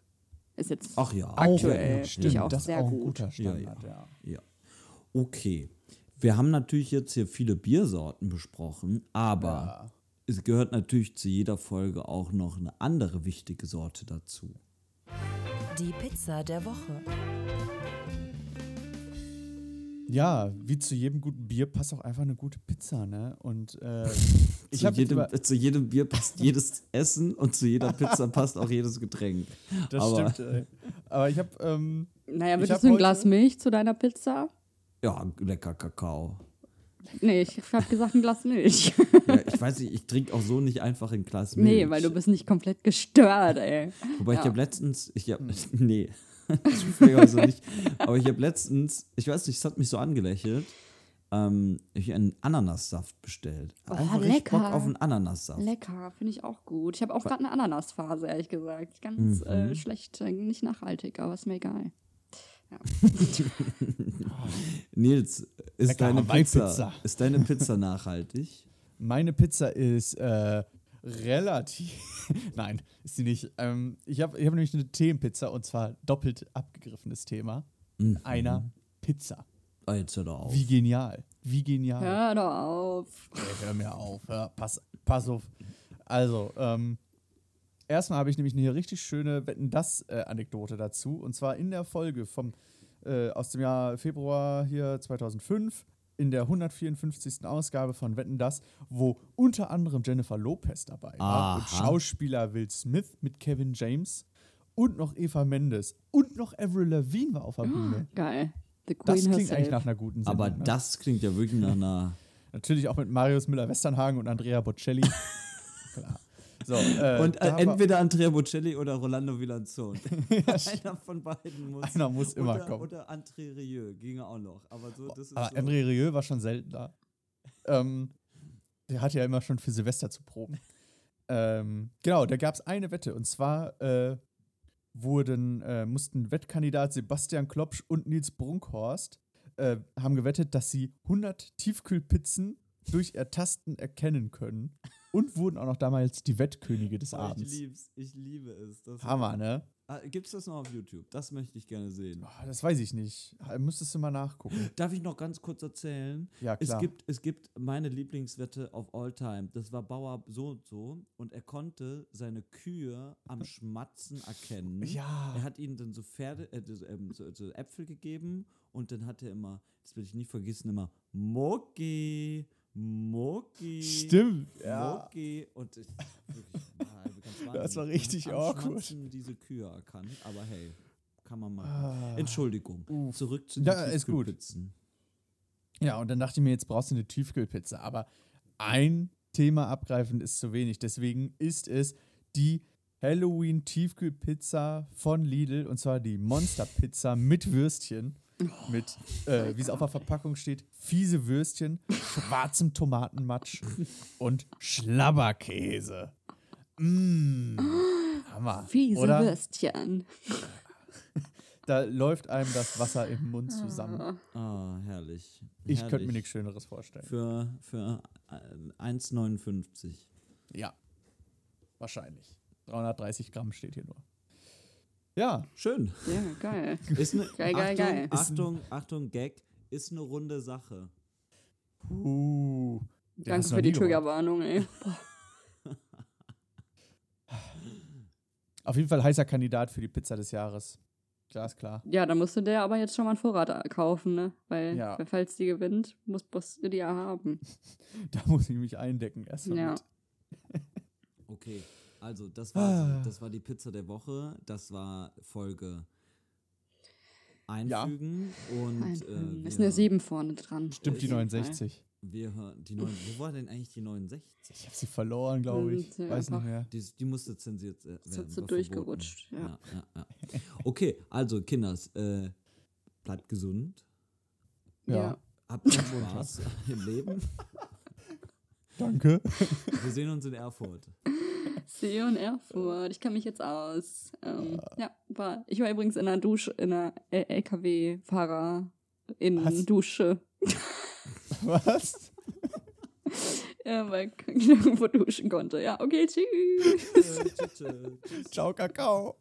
Ist jetzt Ach ja. aktuell. Auch, Finde ich auch das sehr auch ein gut. guter Standard, ja. Ja. Okay. Wir haben natürlich jetzt hier viele Biersorten besprochen, aber Ja. es gehört natürlich zu jeder Folge auch noch eine andere wichtige Sorte dazu. Die Pizza der Woche. Ja, wie zu jedem guten Bier passt auch einfach eine gute Pizza, ne? Und äh, [laughs] ich zu, jedem, über, zu jedem Bier passt [laughs] jedes Essen und zu jeder Pizza passt auch jedes Getränk. das aber- stimmt. Ey. Aber ich habe ähm, Naja, würdest du ein Glas Milch zu deiner Pizza? Ja, lecker Kakao. Nee, ich habe gesagt ein Glas Milch. Ja, ich weiß nicht, ich trinke auch so nicht einfach ein Glas Milch. nee, weil du bist nicht komplett gestört, ey. Wobei ich Ja. habe letztens, ich hab, [laughs] nee, [laughs] zufälligerweise nicht, aber ich habe letztens, ich weiß nicht, es hat mich so angelächelt, ähm, ich einen Ananassaft bestellt. Oh, Einfach richtig Bock lecker. auf einen Ananassaft. Lecker, finde ich auch gut. Ich habe auch gerade eine Ananasphase, ehrlich gesagt. Ganz Mhm. äh, schlecht, nicht nachhaltig, aber ist mir egal. [laughs] Nils, ist Lecker deine Pizza, Hawaii-Pizza. ist deine Pizza nachhaltig? meine Pizza ist äh, relativ. [laughs] Nein, ist sie nicht. Ähm, ich habe ich hab nämlich eine Themenpizza und zwar doppelt abgegriffenes Thema. Mhm. Einer Pizza. Oh, jetzt hör doch auf. Wie genial. Wie genial. Hör doch auf. Ey, hör mir auf. Hör, pass, pass auf. Also, ähm, erstmal habe ich nämlich eine richtig schöne Wetten das äh, Anekdote dazu. Und zwar in der Folge vom, äh, aus dem Jahr Februar hier 2005 in der 154. Ausgabe von Wetten das, wo unter anderem Jennifer Lopez dabei war und Aha. Schauspieler Will Smith mit Kevin James und noch Eva Mendes und noch Avril Lavigne war auf der Bühne. Geil. The Queen Das klingt herself. eigentlich nach einer guten Sendung. Aber ne? das klingt ja wirklich nach einer. Natürlich auch mit Marius Müller-Westernhagen und Andrea Bocelli. [laughs] Klar. So, äh, Und äh, entweder Andrea Bocelli oder Rolando Villanzon. [laughs] [laughs] Einer von beiden muss. Einer muss immer oder, kommen. Oder André Rieu ginge auch noch. Aber so, das ist Aber so. André Rieu war schon selten da. [laughs] ähm, der hat ja immer schon für Silvester zu proben. ähm, genau, da gab es eine Wette und zwar äh, wurden, äh, mussten Wettkandidat Sebastian Klopsch und Nils Brunkhorst äh, haben gewettet, dass sie 100 Tiefkühlpizzen durch Ertasten erkennen können und wurden auch noch damals die Wettkönige des Oh, ich Abends. lieb's. Ich liebe es. Das Hammer, ne? Ah, Gibt's das noch auf YouTube? Das möchte ich gerne sehen. Oh, das weiß ich nicht. Müsstest du mal nachgucken. Darf ich noch ganz kurz erzählen? Ja, Es klar. gibt, es gibt meine Lieblingswette of all time. Das war Bauer so und so und er konnte seine Kühe am [laughs] Schmatzen erkennen. Ja. Er hat ihnen dann so Pferde, äh, so, ähm, so, so Äpfel gegeben und dann hat er immer, das will ich nie vergessen, immer Moki, Moki. Stimmt, ja. Moki. Und ich, wirklich, [laughs] Das war richtig awkward. Diese Kühe erkannt, aber hey, kann man machen. Ah. Entschuldigung. Uff. Zurück zu den Ja, ist gut. Tiefkühlpizzen. Ja, und dann dachte ich mir, jetzt brauchst du eine Tiefkühlpizza. Aber ein Thema abgreifen ist zu wenig. Deswegen ist es die Halloween-Tiefkühlpizza von Lidl. Und zwar die Monster-Pizza mit Würstchen. Mit, äh, wie es auf der Verpackung steht, fiese Würstchen, schwarzem Tomatenmatsch und Schlabberkäse. Mmh. Hammer. Fiese Oder? Würstchen. Da läuft einem das Wasser im Mund zusammen. Ah, herrlich. Ich könnte mir nichts Schöneres vorstellen. Für, für äh, 1,59. Ja, wahrscheinlich. 330 Gramm steht hier nur. Ja, Schön. Ja, geil. [laughs] Ist ne, Geil, geil, Achtung, geil. Achtung, Achtung, Gag. Ist eine runde Sache. uh, Danke du für die. Triggerwarnung, ey. Auf jeden Fall heißer Kandidat für die Pizza des Jahres. Glasklar. Ja, da musste der aber jetzt schon mal einen Vorrat kaufen, ne? Weil, Ja. weil falls die gewinnt, muss musst du die ja haben. [laughs] Da muss ich mich eindecken erst mal Ja. Okay, also das war, Ah. das war die Pizza der Woche. Das war Folge einfügen. Und Einfügen. äh, ist eine 7 vorne dran. Stimmt die Auf jeden 69. wir hören die neun, wo war denn eigentlich die 69? Ich habe sie verloren, glaube ich. Äh, Weiß nicht mehr. Die, die musste zensiert äh, werden. Ist jetzt so durchgerutscht. Ja, ja, ja. Okay, also Kinders, äh, bleibt gesund. Ja. Habt Spaß [laughs] im Leben. Danke. Wir sehen uns in Erfurt. See in Erfurt. Ich kann mich jetzt aus. Ähm, ja, war. Ich war übrigens in einer Dusche, in einer LKW-Fahrer in Was? Dusche. [laughs] Was? [laughs] Ja, weil ich nirgendwo duschen konnte. Ja, okay, tschüss. Ciao, Kakao.